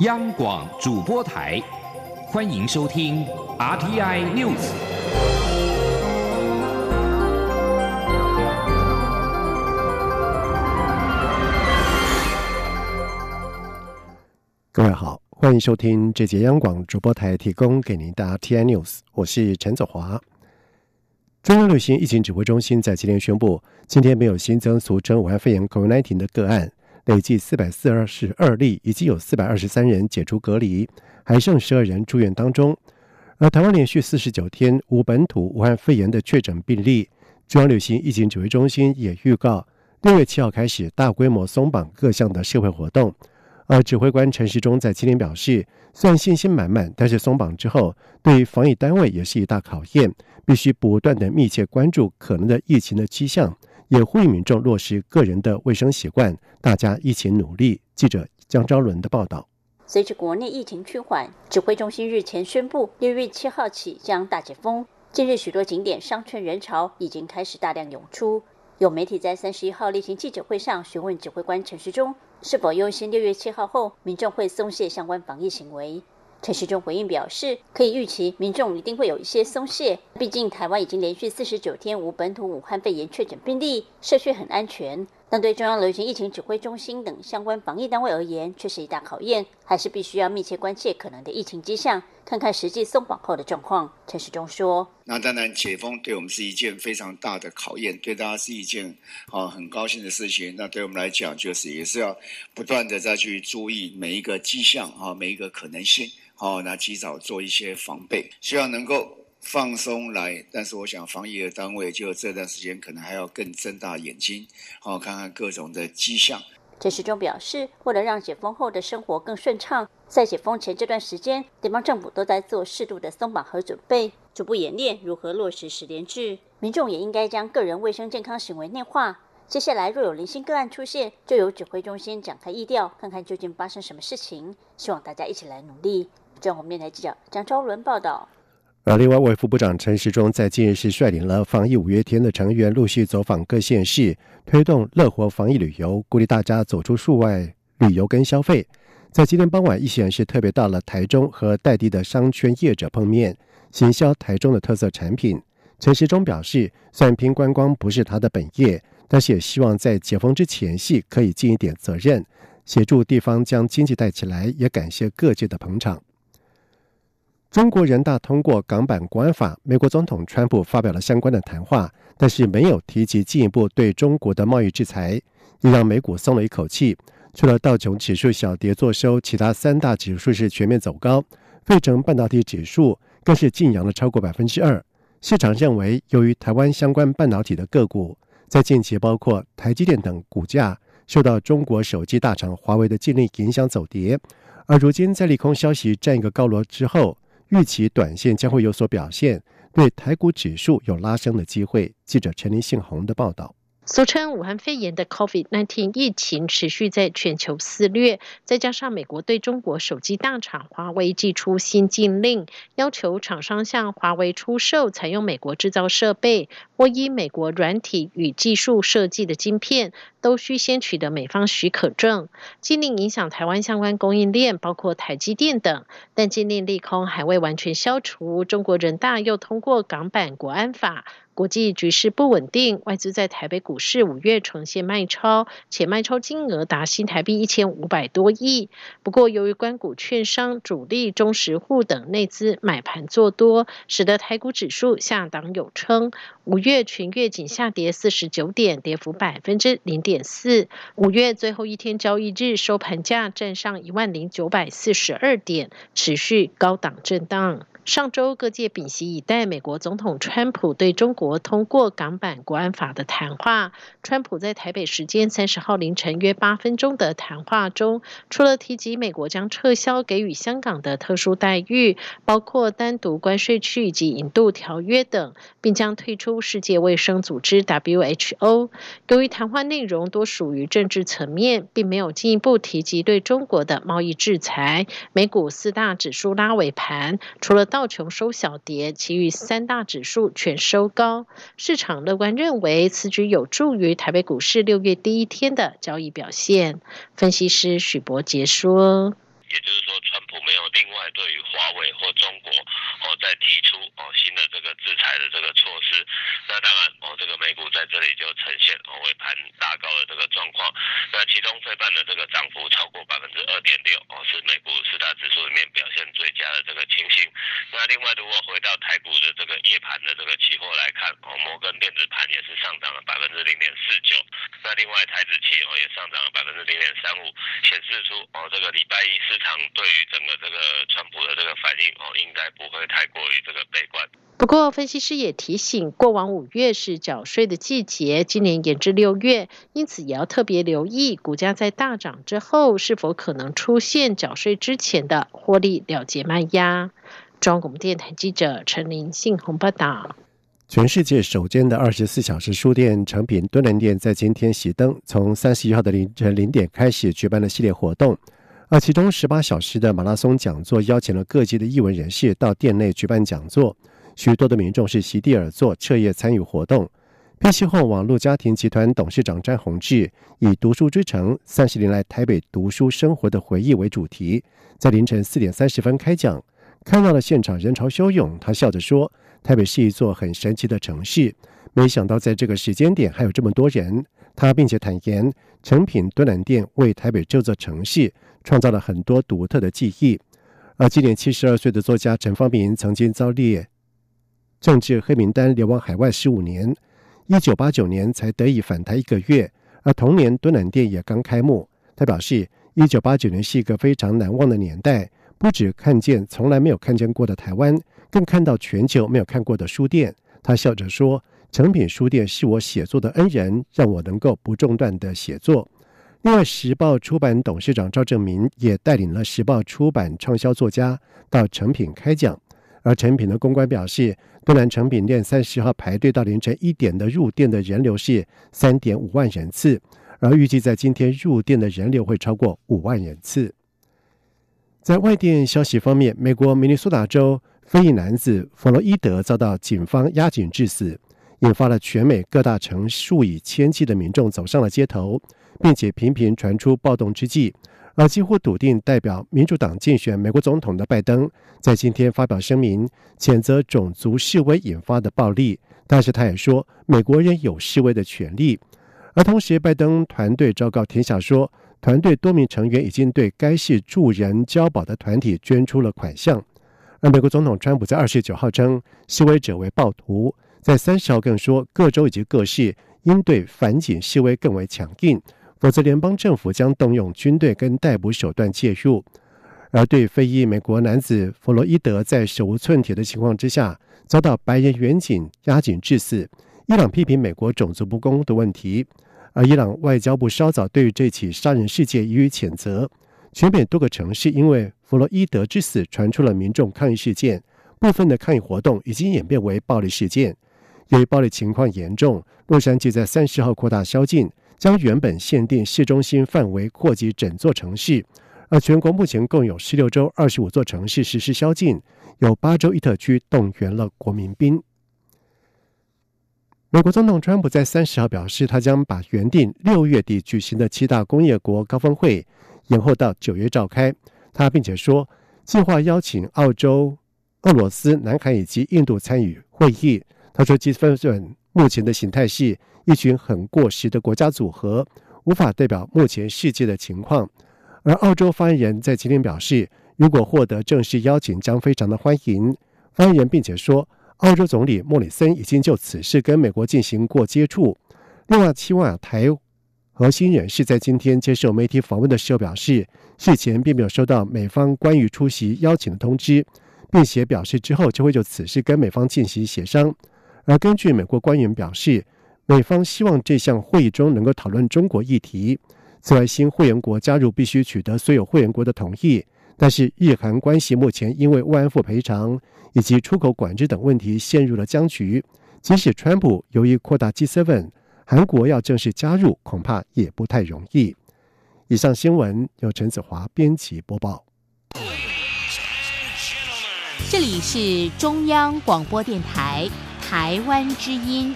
央广主播台，欢迎收听 RTI News。各位好，欢迎收听这节央广主播台提供给您的 RTI News，我是陈子华。中央流行疫情指挥中心在今天宣布，今天没有新增俗称武汉肺炎 COVID-19 的个案，累计四百四二十二例，已经有四百二十三人解除隔离，还剩十二人住院当中。而台湾连续四十九天无本土武汉肺炎的确诊病例，中央流行疫情指挥中心也预告，六月七号开始大规模松绑各项的社会活动。而指挥官陈时中在今天表示，虽然信心满满，但是松绑之后，对于防疫单位也是一大考验，必须不断的密切关注可能的疫情的迹象，也呼吁民众落实个人的卫生习惯，大家一起努力。记者江昭伦的报道。随着国内疫情趋缓，指挥中心日前宣布，六月七号起将大解封。近日，许多景点商圈人潮已经开始大量涌出。有媒体在三十一号例行记者会上询问指挥官陈时中，是否忧心六月七号后民众会松懈相关防疫行为。陈时中回应表示，可以预期民众一定会有一些松懈，毕竟台湾已经连续四十九天无本土武汉肺炎确诊病例，社区很安全。但对中央流行疫情指挥中心等相关防疫单位而言，却是一大考验，还是必须要密切关切可能的疫情迹象，看看实际松绑后的状况。陈时中说：“那当然，解封对我们是一件非常大的考验，对大家是一件啊很高兴的事情。那对我们来讲，就是也是要不断的再去注意每一个迹象啊，每一个可能性，好，那及早做一些防备，希望能够。”放松来，但是我想防疫的单位就这段时间可能还要更睁大眼睛，好看看各种的迹象。陈时中表示，为了让解封后的生活更顺畅，在解封前这段时间，地方政府都在做适度的松绑和准备，逐步演练如何落实十连制。民众也应该将个人卫生健康行为内化。接下来若有零星个案出现，就由指挥中心展开疫调，看看究竟发生什么事情。希望大家一起来努力。中央面台记者张昭伦报道。而另外，卫副部长陈时中在近日是率领了防疫五月天的成员，陆续走访各县市，推动乐活防疫旅游，鼓励大家走出数外旅游跟消费。在今天傍晚，一行人是特别到了台中和在地的商圈业者碰面，行销台中的特色产品。陈时中表示，虽然拼观光不是他的本业，但是也希望在解封之前夕可以尽一点责任，协助地方将经济带起来，也感谢各界的捧场。中国人大通过港版国安法，美国总统川普发表了相关的谈话，但是没有提及进一步对中国的贸易制裁，也让美股松了一口气。除了道琼指数小跌作收，其他三大指数是全面走高，费城半导体指数更是晋扬了超过百分之二。市场认为，由于台湾相关半导体的个股在近期包括台积电等股价受到中国手机大厂华为的禁令影响走跌，而如今在利空消息占一个高楼之后。预期短线将会有所表现，对台股指数有拉升的机会。记者陈林信宏的报道。俗称武汉肺炎的 COVID-19 疫情持续在全球肆虐，再加上美国对中国手机大厂华为寄出新禁令，要求厂商向华为出售采用美国制造设备或依美国软体与技术设计的晶片，都需先取得美方许可证。禁令影响台湾相关供应链，包括台积电等，但禁令利空还未完全消除。中国人大又通过港版国安法。国际局势不稳定，外资在台北股市五月呈现卖超，且卖超金额达新台币一千五百多亿。不过，由于关股券商、主力中实户等内资买盘做多，使得台股指数下档有撑。五月全月仅下跌四十九点，跌幅百分之零点四。五月最后一天交易日收盘价站上一万零九百四十二点，持续高档震荡。上周各界屏息以待，美国总统川普对中国通过港版国安法的谈话。川普在台北时间三十号凌晨约八分钟的谈话中，除了提及美国将撤销给予香港的特殊待遇，包括单独关税区以及引渡条约等，并将退出世界卫生组织 WHO。由于谈话内容多属于政治层面，并没有进一步提及对中国的贸易制裁。美股四大指数拉尾盘，除了道琼收小跌，其余三大指数全收高。市场乐观认为，此举有助于台北股市六月第一天的交易表现。分析师许博杰说：“也就是说，川普没有另外对于华为或中国哦再提出哦新的这个制裁的这个措施。那当然哦，这个美股在这里就呈现哦尾盘大高的这个状况。那其中费半的这个涨幅超过百分之二点六哦，是美股的这个情形。那另外，如果回到台股的这个夜盘的这个期货来看，哦摩根电子盘也是上涨了百分之零点四九。那另外台子期哦也上涨了百分之零点三五，显示出哦这个礼拜一市场对于整个这个川普的这个反应哦，应该不会太过于。不过，分析师也提醒，过往五月是缴税的季节，今年延至六月，因此也要特别留意股价在大涨之后，是否可能出现缴税之前的获利了结卖压。中央广电台记者陈林信鸿报道。全世界首间的二十四小时书店成品敦南店在今天熄灯，从三十一号的凌晨零点开始举办了系列活动，而其中十八小时的马拉松讲座邀请了各界的艺文人士到店内举办讲座，许多的民众是席地而坐，彻夜参与活动。片息后，网络家庭集团董事长詹宏志以“读书之城：三十年来台北读书生活的回忆”为主题，在凌晨四点三十分开讲。看到了现场人潮汹涌，他笑着说。台北是一座很神奇的城市，没想到在这个时间点还有这么多人。他并且坦言，成品多兰店为台北这座城市创造了很多独特的记忆。而今年七十二岁的作家陈方明曾经遭列政治黑名单，流亡海外十五年，一九八九年才得以返台一个月。而同年敦南店也刚开幕，他表示，一九八九年是一个非常难忘的年代，不止看见从来没有看见过的台湾。更看到全球没有看过的书店，他笑着说：“诚品书店是我写作的恩人，让我能够不中断的写作。”另外，时报出版董事长赵正明也带领了时报出版畅销作家到诚品开讲。而诚品的公关表示，东南成品店三十号排队到凌晨一点的入店的人流是三点五万人次，而预计在今天入店的人流会超过五万人次。在外电消息方面，美国明尼苏达州。非裔男子弗洛伊德遭到警方押警致死，引发了全美各大城数以千计的民众走上了街头，并且频频传出暴动之际，而几乎笃定代表民主党竞选美国总统的拜登，在今天发表声明，谴责种族示威引发的暴力，但是他也说美国人有示威的权利，而同时拜登团队昭告天下说，团队多名成员已经对该市助人交保的团体捐出了款项。而美国总统川普在二十九号称示威者为暴徒，在三十号更说各州以及各市应对反警示威更为强硬，否则联邦政府将动用军队跟逮捕手段介入。而对非裔美国男子弗洛伊德在手无寸铁的情况之下遭到白人远警压颈致死，伊朗批评美国种族不公的问题，而伊朗外交部稍早对于这起杀人事件予以谴责。全美多个城市因为弗洛伊德之死传出了民众抗议事件，部分的抗议活动已经演变为暴力事件。由于暴力情况严重，洛杉矶在三十号扩大宵禁，将原本限定市中心范围扩及整座城市。而全国目前共有十六州二十五座城市实施宵禁，有八州一特区动员了国民兵。美国总统川普在三十号表示，他将把原定六月底举行的七大工业国高峰会。延后到九月召开，他并且说，计划邀请澳洲、俄罗斯、南海以及印度参与会议。他说，G 分准目前的形态是一群很过时的国家组合，无法代表目前世界的情况。而澳洲发言人在今天表示，如果获得正式邀请，将非常的欢迎。发言人并且说，澳洲总理莫里森已经就此事跟美国进行过接触，另外期望台。核心人士在今天接受媒体访问的时候表示，事前并没有收到美方关于出席邀请的通知，并且表示之后就会就此事跟美方进行协商。而根据美国官员表示，美方希望这项会议中能够讨论中国议题。此外，新会员国加入必须取得所有会员国的同意，但是日韩关系目前因为慰安妇赔偿以及出口管制等问题陷入了僵局。即使川普由于扩大 G7。韩国要正式加入，恐怕也不太容易。以上新闻由陈子华编辑播报。这里是中央广播电台台湾之音。